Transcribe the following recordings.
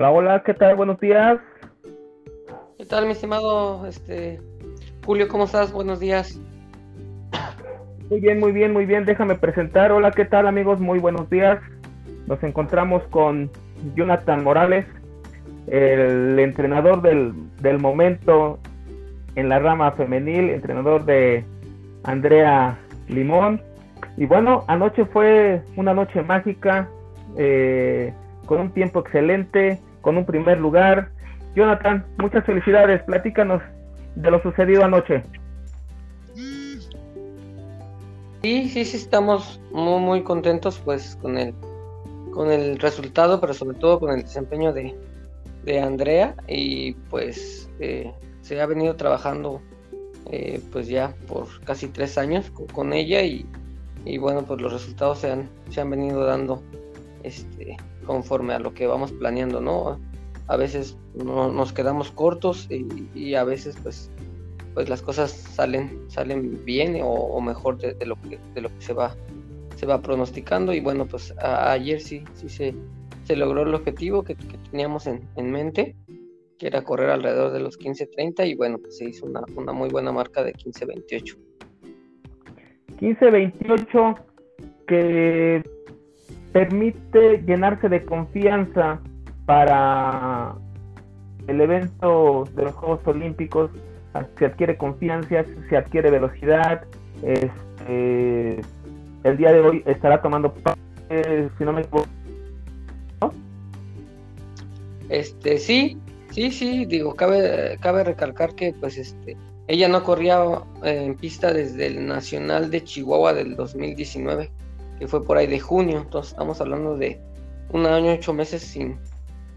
Hola, hola, ¿qué tal? Buenos días. ¿Qué tal, mi estimado este, Julio? ¿Cómo estás? Buenos días. Muy bien, muy bien, muy bien. Déjame presentar. Hola, ¿qué tal, amigos? Muy buenos días. Nos encontramos con Jonathan Morales, el entrenador del, del momento en la rama femenil, entrenador de Andrea Limón. Y bueno, anoche fue una noche mágica, eh, con un tiempo excelente, con un primer lugar. Jonathan, muchas felicidades. Platícanos de lo sucedido anoche. Sí, sí, sí, estamos muy, muy contentos pues con el, con el resultado, pero sobre todo con el desempeño de, de Andrea y pues eh, se ha venido trabajando eh, pues ya por casi tres años con, ella y, y, bueno pues los resultados se han, se han venido dando este, conforme a lo que vamos planeando, ¿no? A veces no, nos quedamos cortos y, a veces pues pues las cosas salen salen bien o, mejor de, lo que de lo que se va se va pronosticando y bueno pues ayer sí sí se, se logró el objetivo que, teníamos en, en, mente que era correr alrededor de los 15.30 y bueno pues se hizo una, una muy buena marca de 15.28 15.28 que permite llenarse de confianza para el evento de los Juegos Olímpicos, se adquiere confianza, se adquiere velocidad. Este, el día de hoy estará tomando parte, si no me equivoco. Este, sí, sí, sí, digo, cabe, cabe recalcar que pues este, ella no corría eh, en pista desde el Nacional de Chihuahua del 2019 que fue por ahí de junio, entonces estamos hablando de un año, ocho meses sin,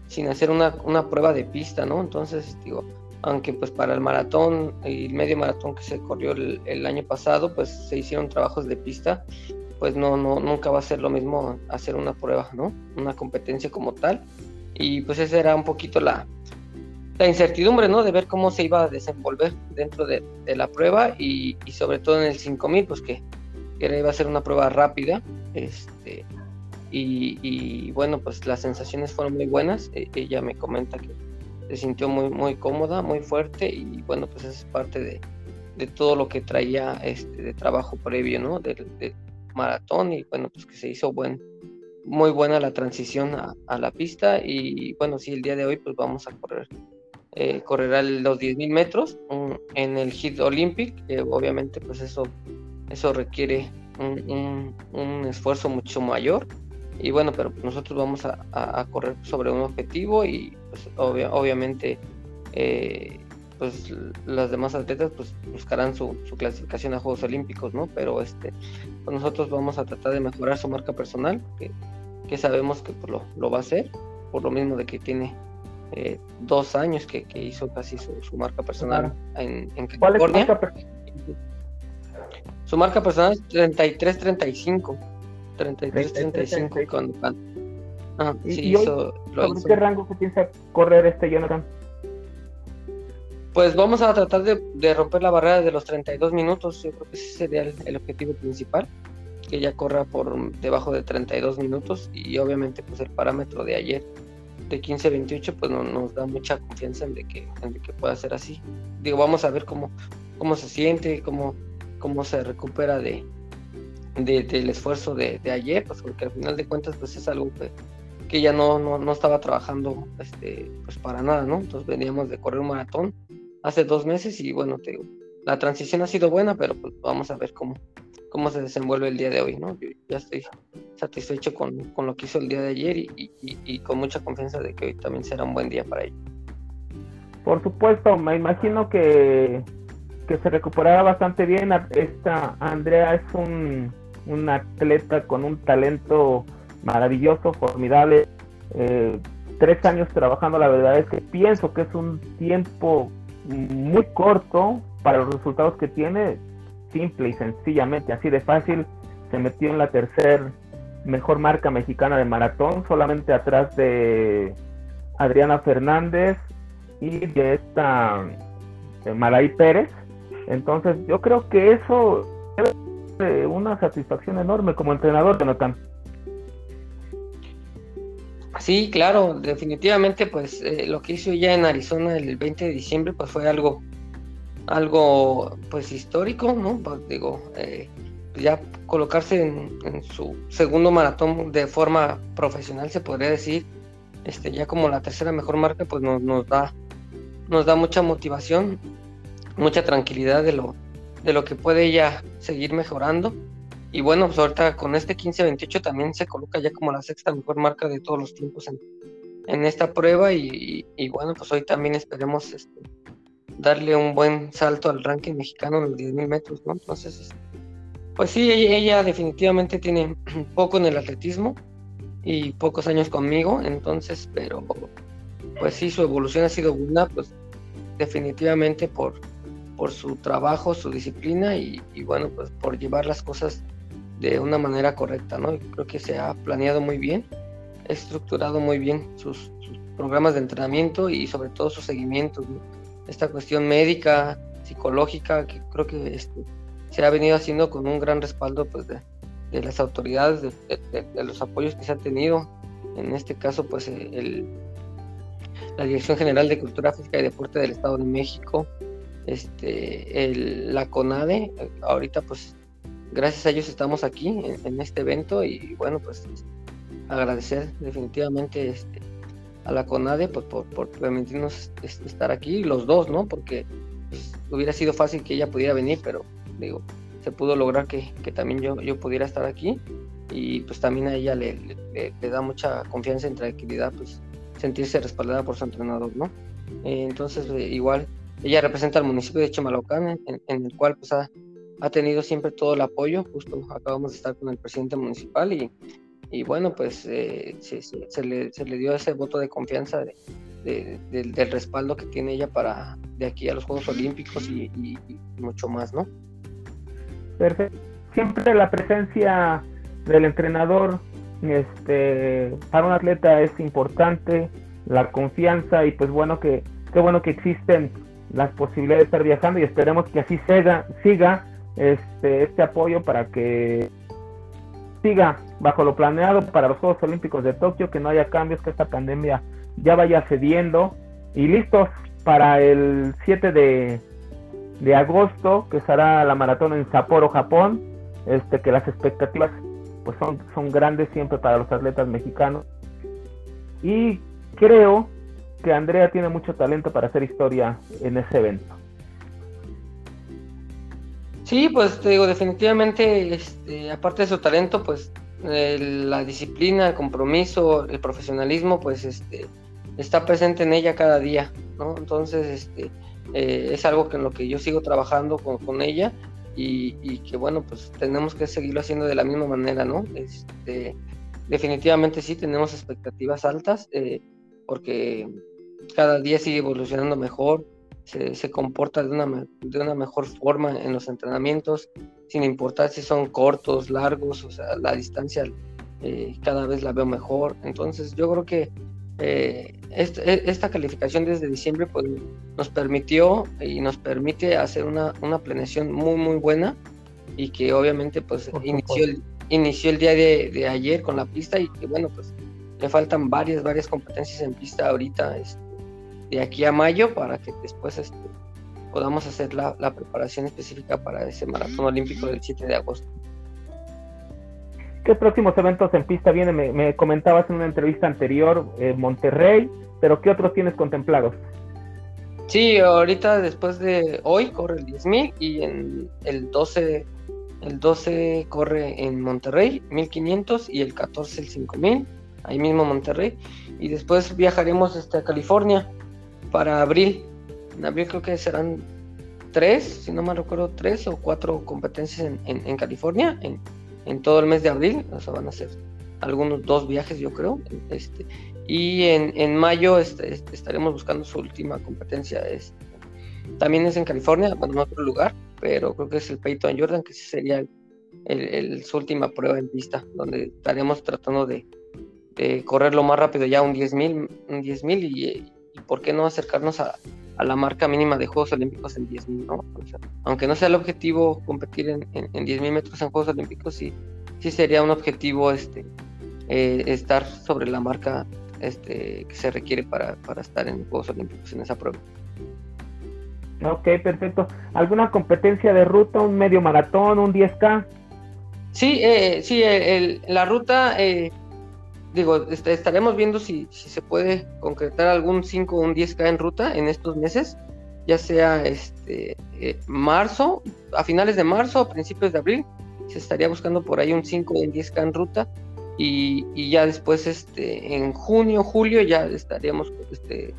sin hacer una, una prueba de pista, ¿no? Entonces, digo, aunque pues para el maratón y el medio maratón que se corrió el, año pasado, pues se hicieron trabajos de pista, pues no, no, nunca va a ser lo mismo hacer una prueba, ¿no? Una competencia como tal. Y pues esa era un poquito la, la incertidumbre, ¿no? De ver cómo se iba a desenvolver dentro de, de la prueba y, y, sobre todo en el 5000, pues que que iba a ser una prueba rápida. Este, y, bueno, pues las sensaciones fueron muy buenas. E, ella me comenta que se sintió muy, muy cómoda, muy fuerte y bueno, pues es parte de, de todo lo que traía este, de trabajo previo, ¿no? Del, maratón y bueno, pues que se hizo buen, muy buena la transición a, la pista y bueno, sí, el día de hoy pues vamos a correr. Eh, correrá los 10.000 metros en el Hit Olympic, obviamente pues eso eso requiere un, esfuerzo mucho mayor. Y bueno, pero nosotros vamos a, correr sobre un objetivo y pues, obviamente eh, pues las demás atletas pues buscarán su, clasificación a Juegos Olímpicos, ¿no? Pero este, pues nosotros vamos a tratar de mejorar su marca personal, que, sabemos que pues, lo, va a hacer, por lo mismo de que tiene eh, dos años que, hizo casi su, marca personal en, en California. Su marca personal es 33-35. 33-35 cuando ah, ¿Y, qué rango se piensa correr este Jonathan? Pues vamos a tratar de, romper la barrera de los 32 minutos. Yo creo que ese sería el, objetivo principal. Que ella corra por debajo de 32 minutos. Y obviamente, pues el parámetro de ayer de 15-28, pues no, nos da mucha confianza en de, que, en de que pueda ser así. Digo, vamos a ver cómo, cómo se siente, cómo, cómo se recupera de, del esfuerzo de, ayer, pues porque al final de cuentas pues es algo que, ya no, no, estaba trabajando este, pues para nada, ¿no? Entonces veníamos de correr un maratón hace dos meses y bueno, te la transición ha sido buena, pero pues vamos a ver cómo, cómo se desenvuelve el día de hoy, ¿no? Yo ya estoy satisfecho con, lo que hizo el día de ayer y, y, con mucha confianza de que hoy también será un buen día para ella. Por supuesto, me imagino que que se recuperará bastante bien. Esta Andrea es un, un atleta con un talento maravilloso, formidable. Eh, tres años trabajando, la verdad es que pienso que es un tiempo muy corto para los resultados que tiene, simple y sencillamente, así de fácil. Se metió en la tercer mejor marca mexicana de maratón, solamente atrás de Adriana Fernández y de esta de Pérez. Entonces, yo creo que eso es una satisfacción enorme como entrenador, Jonathan. Sí, claro, definitivamente, pues eh, lo que hizo ella en Arizona el 20 de diciembre, pues fue algo, algo, pues histórico, ¿no? Pues, digo, eh, ya colocarse en, su segundo maratón de forma profesional, se podría decir, este, ya como la tercera mejor marca, pues nos, nos da, nos da mucha motivación, mucha tranquilidad de lo, de lo que puede ella seguir mejorando y bueno, pues ahorita con este 15-28 también se coloca ya como la sexta mejor marca de todos los tiempos en, esta prueba. Y, bueno, pues hoy también esperemos este, darle un buen salto al ranking mexicano en los 10.000 metros, ¿no? Entonces, este, pues sí, ella, definitivamente tiene poco en el atletismo y pocos años conmigo, entonces, pero pues sí, su evolución ha sido buena, pues definitivamente por, por su trabajo, su disciplina y, bueno, pues por llevar las cosas de una manera correcta, ¿no? Creo que se ha planeado muy bien, estructurado muy bien sus, programas de entrenamiento y sobre todo sus seguimientos, Esta cuestión médica, psicológica, que creo que este, se ha venido haciendo con un gran respaldo pues, de, las autoridades, de, los apoyos que se han tenido, en este caso pues la Dirección General de Cultura Física y Deporte del Estado de México, este, la CONADE, ahorita pues gracias a ellos estamos aquí en, este evento y bueno, pues agradecer definitivamente este, a la CONADE pues, por, por, permitirnos este, estar aquí, los dos, ¿no? Porque pues, hubiera sido fácil que ella pudiera venir, pero digo, se pudo lograr que, también yo, yo pudiera estar aquí y pues también a ella le, da mucha confianza y tranquilidad, pues sentirse respaldada por su entrenador, ¿no? Eh, entonces, eh, igual, ella representa al municipio de Chamalocán, en, el cual pues ha tenido siempre todo el apoyo. Justo acabamos de estar con el presidente municipal y, y bueno, pues eh, se, le, dio ese voto de confianza de, del respaldo que tiene ella para de aquí a los Juegos Olímpicos y, mucho más, ¿no? Perfecto. Siempre la presencia del entrenador este, para un atleta es importante, la confianza y pues bueno que qué bueno que existen las posibilidades de estar viajando y esperemos que así siga, siga este, este apoyo para que siga bajo lo planeado para los Juegos Olímpicos de Tokio, que no haya cambios, que esta pandemia ya vaya cediendo y listos para el 7 de, de agosto, que será la maratón en Sapporo, Japón, este, que las expectativas pues son, son grandes siempre para los atletas mexicanos. Y creo que Andrea tiene mucho talento para hacer historia en ese evento. Sí, pues te digo, definitivamente, este, aparte de su talento, pues la disciplina, el compromiso, el profesionalismo, pues este, está presente en ella cada día, ¿no? Entonces, este, eh, es algo que en lo que yo sigo trabajando con, ella y, que, bueno, pues tenemos que seguirlo haciendo de la misma manera, ¿no? Este, definitivamente sí, tenemos expectativas altas eh, porque cada día sigue evolucionando mejor, se, comporta de una, de una mejor forma en los entrenamientos, sin importar si son cortos, largos, o sea, la distancia eh, cada vez la veo mejor. Entonces yo creo que eh, e, esta, calificación desde diciembre pues, nos permitió y nos permite hacer una, una planeación muy, muy buena y que obviamente pues inició el, inició el día de, de, ayer con la pista y que bueno pues le faltan varias, varias competencias en pista ahorita. Este, de aquí a mayo para que después este, podamos hacer la, preparación específica para ese maratón olímpico del 7 de agosto. ¿Qué próximos eventos en pista vienen? Me, comentabas en una entrevista anterior eh, Monterrey, pero ¿qué otros tienes contemplados? Sí, ahorita después de hoy corre el 10.000 y en el 12 el 12 corre en Monterrey 1500 y el 14 el 5000 ahí mismo Monterrey y después viajaremos hasta California para abril. En abril creo que serán tres, si no me recuerdo, tres o cuatro competencias en, California en, todo el mes de abril. O sea, van a ser algunos dos viajes, yo creo. Este, y en, mayo este, este, estaremos buscando su última competencia. Este, también es en California, bueno, en otro lugar, pero creo que es el Peyton Jordan, que sería el, su última prueba en pista, donde estaremos tratando de, correr lo más rápido ya un 10.000 un 10.000 y, y por qué no acercarnos a, la marca mínima de Juegos Olímpicos en 10.000, ¿no? aunque no sea el objetivo competir en, en, 10.000 metros en Juegos Olímpicos, sí, sí sería un objetivo este, eh, estar sobre la marca este, que se requiere para, para estar en Juegos Olímpicos en esa prueba. Ok, perfecto. ¿Alguna competencia de ruta, un medio maratón, un 10K? Sí, eh, sí, el, la ruta, eh, digo, estaremos viendo si, si, se puede concretar algún 5 o un 10K en ruta en estos meses, ya sea este eh, marzo, a finales de marzo, a principios de abril, se estaría buscando por ahí un 5 o un 10K en ruta y, y, ya después este en junio, julio ya estaríamos este,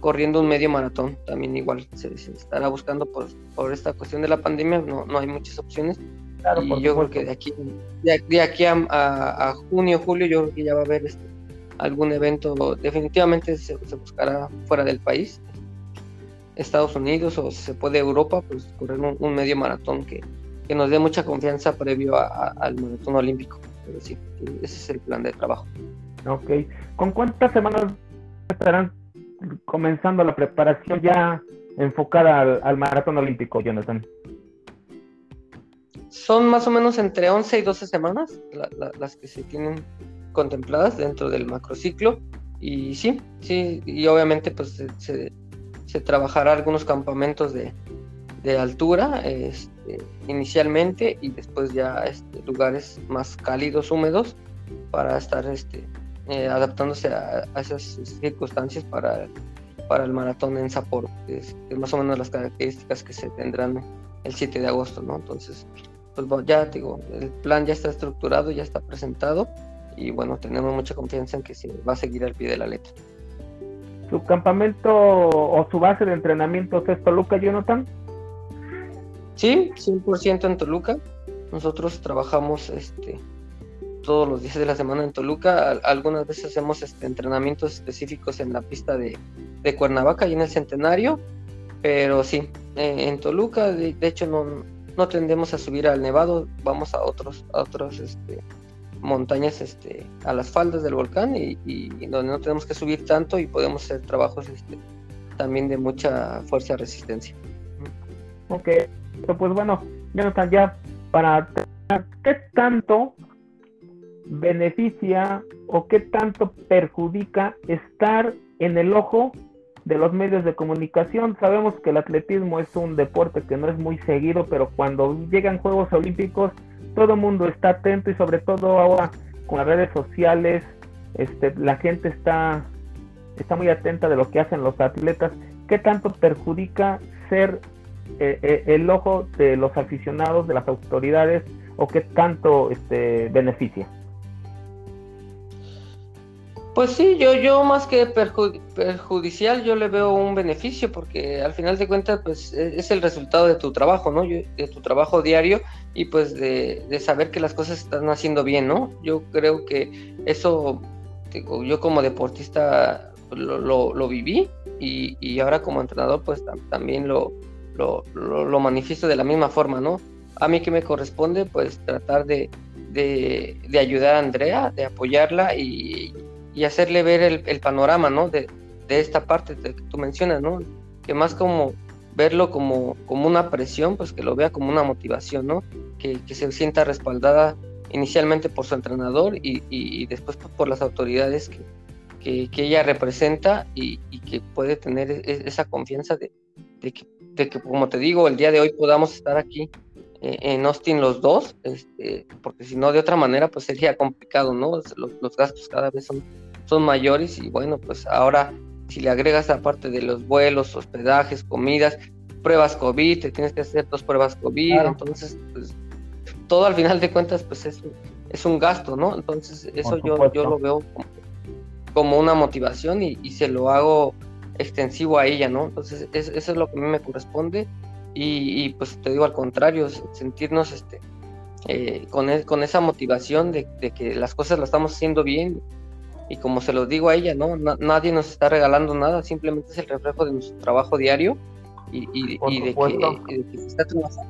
corriendo un medio maratón, también igual se, estará buscando por, por, esta cuestión de la pandemia, no, no hay muchas opciones. Claro, y yo creo que de aquí, de, aquí a, a, junio, julio, yo creo que ya va a haber este, algún evento, definitivamente se, buscará fuera del país, Estados Unidos o si se puede Europa, pues correr un, medio maratón que, que, nos dé mucha confianza previo al maratón olímpico. Pero sí, ese es el plan de trabajo. Ok, ¿con cuántas semanas estarán comenzando la preparación ya enfocada al, maratón olímpico, Jonathan? Son más o menos entre 11 y 12 semanas las que se tienen contempladas dentro del macrociclo. Y sí, sí, y obviamente pues se, se, trabajará algunos campamentos de, de altura este, inicialmente y después ya este, lugares más cálidos, húmedos, para estar este, eh, adaptándose a, esas circunstancias para, para el maratón en Sapporo, que es, más o menos las características que se tendrán el 7 de agosto, ¿no? Entonces, pues ya digo, el plan ya está estructurado, ya está presentado y bueno, tenemos mucha confianza en que se va a seguir al pie de la letra. ¿Su campamento o su base de entrenamiento es Toluca, Jonathan? Sí, 100% en Toluca. Nosotros trabajamos este, todos los días de la semana en Toluca. Algunas veces hacemos este, entrenamientos específicos en la pista de, Cuernavaca y en el Centenario, pero sí, eh, en Toluca, de, hecho, no, no, tendemos a subir al Nevado, vamos a otros, otros este, montañas, este, a las faldas del volcán y, donde no tenemos que subir tanto y podemos hacer trabajos este, también de mucha fuerza y resistencia. Ok, pues bueno, ya para qué tanto beneficia o qué tanto perjudica estar en el ojo de los medios de comunicación. Sabemos que el atletismo es un deporte que no es muy seguido, pero cuando llegan Juegos Olímpicos, todo el mundo está atento y sobre todo ahora con las redes sociales, este, la gente está, está muy atenta de lo que hacen los atletas. ¿Qué tanto perjudica ser eh, eh, el ojo de los aficionados, de las autoridades, o qué tanto este, beneficia? Pues sí, yo, yo más que perjudicial, yo le veo un beneficio porque al final de cuentas, pues e, es el resultado de tu trabajo, ¿no? de tu trabajo diario y pues de, saber que las cosas están haciendo bien, ¿no? Yo creo que eso, yo como deportista lo, lo, viví y, y, ahora como entrenador, pues también lo, lo, lo, manifiesto de la misma forma, ¿no? A mí que me corresponde, pues tratar de, de, de ayudar a Andrea, de apoyarla y y hacerle ver el, panorama, ¿no? De, esta parte que tú mencionas, ¿no? Que más como verlo como, como una presión, pues que lo vea como una motivación, ¿no? Que, se sienta respaldada inicialmente por su entrenador y, después por las autoridades que, que, ella representa y, que puede tener e, e, esa confianza de, que, de, que, como te digo, el día de hoy podamos estar aquí eh, en Austin los dos, este, porque si no, de otra manera, pues sería complicado, ¿no? Los, los gastos cada vez son son mayores y bueno, pues ahora si le agregas aparte de los vuelos, hospedajes, comidas, pruebas COVID, te tienes que hacer dos pruebas COVID, entonces pues, todo al final de cuentas pues es, es un gasto, ¿no? Entonces eso yo, yo lo veo como, una motivación y, se lo hago extensivo a ella, ¿no? Entonces eso es lo que a mí me corresponde y, pues te digo al contrario, sentirnos este, eh, con, e, con esa motivación de, de, que las cosas las estamos haciendo bien y como se lo digo a ella, ¿no? nadie nos está regalando nada, simplemente es el reflejo de nuestro trabajo diario y, y, de, que,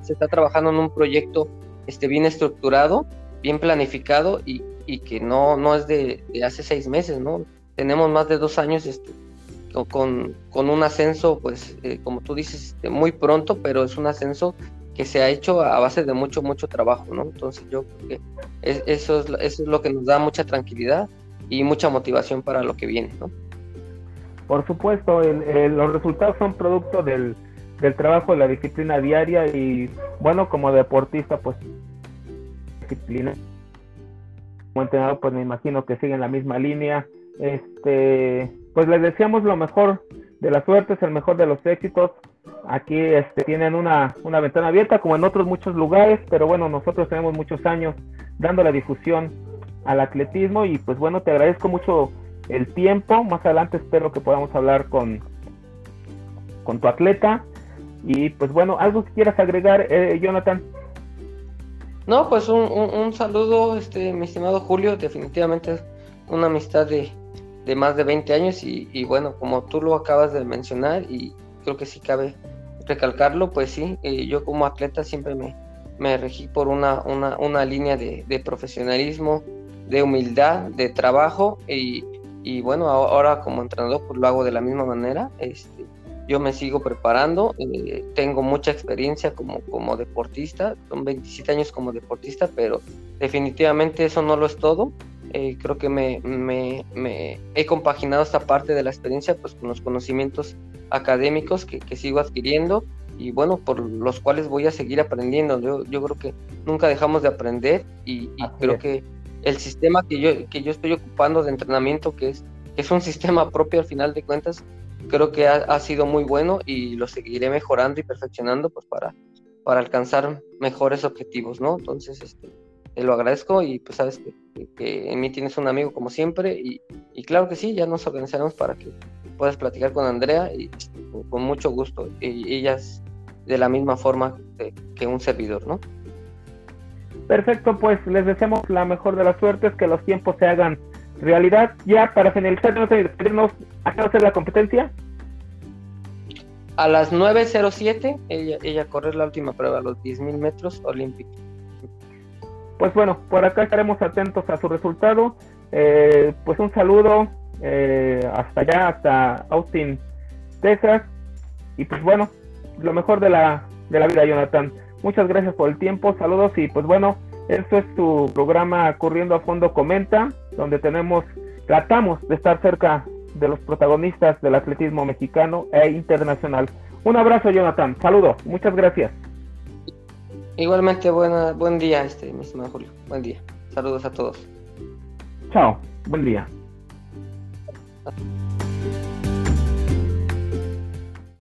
se, está, trabajando en un proyecto este, bien estructurado, bien planificado y, y que no, no es de, hace seis meses, ¿no? Tenemos más de dos años este, con, con, un ascenso, pues, eh, como tú dices, este, muy pronto, pero es un ascenso que se ha hecho a base de mucho, mucho trabajo, ¿no? Entonces yo creo que eso, es, eso es lo que nos da mucha tranquilidad y mucha motivación para lo que viene, ¿no? Por supuesto, los resultados son producto del, del trabajo de la disciplina diaria y bueno, como deportista, pues disciplina. Como entrenador, pues me imagino que siguen la misma línea. Este, pues les deseamos lo mejor de la suerte, es el mejor de los éxitos. Aquí este, tienen una, una ventana abierta, como en otros muchos lugares, pero bueno, nosotros tenemos muchos años dando la difusión al atletismo y pues bueno, te agradezco mucho el tiempo. Más adelante espero que podamos hablar con, con tu atleta. Y pues bueno, algo que quieras agregar, eh, Jonathan. No, pues un, un, saludo, este, mi estimado Julio, definitivamente una amistad de, de más de 20 años y, y, bueno, como tú lo acabas de mencionar y creo que sí cabe recalcarlo, pues sí, eh, yo como atleta siempre me, me regí por una, una, una línea de, de, profesionalismo, de humildad, de trabajo y, y, bueno, ahora como entrenador pues lo hago de la misma manera, este, yo me sigo preparando, eh, tengo mucha experiencia como, como deportista, son 27 años como deportista, pero definitivamente eso no lo es todo. Eh, creo que me, me, me, he compaginado esta parte de la experiencia pues, con los conocimientos académicos que, que, sigo adquiriendo y bueno, por los cuales voy a seguir aprendiendo. Yo, yo creo que nunca dejamos de aprender y, y creo que el sistema que yo, que yo estoy ocupando de entrenamiento, que es, que es un sistema propio al final de cuentas, creo que ha, sido muy bueno y lo seguiré mejorando y perfeccionando pues para, para alcanzar mejores objetivos, ¿no? Entonces, este, te lo agradezco y pues sabes que, en mí tienes un amigo como siempre y, y, claro que sí, ya nos organizaremos para que puedas platicar con Andrea y con mucho gusto. Y ella es de la misma forma que un servidor, ¿no? Perfecto, pues les deseamos la mejor de las suertes, que los tiempos se hagan realidad. Ya para finalizar, no sé, ¿a qué va a ser la competencia? A las 9.07 ella, ella corre la última prueba, los 10.000 metros olímpicos. Pues bueno, por acá estaremos atentos a su resultado. Eh, pues un saludo eh, hasta allá, hasta Austin, Texas. Y pues bueno, lo mejor de la, de la vida, Jonathan. Muchas gracias por el tiempo, saludos y pues bueno, esto es tu programa Corriendo a Fondo Comenta, donde tenemos, tratamos de estar cerca de los protagonistas del atletismo mexicano e internacional. Un abrazo, Jonathan. Saludos. Muchas gracias. Igualmente, buena, buen día, este, mi estimado Julio. Buen día. Saludos a todos. Chao. Buen día.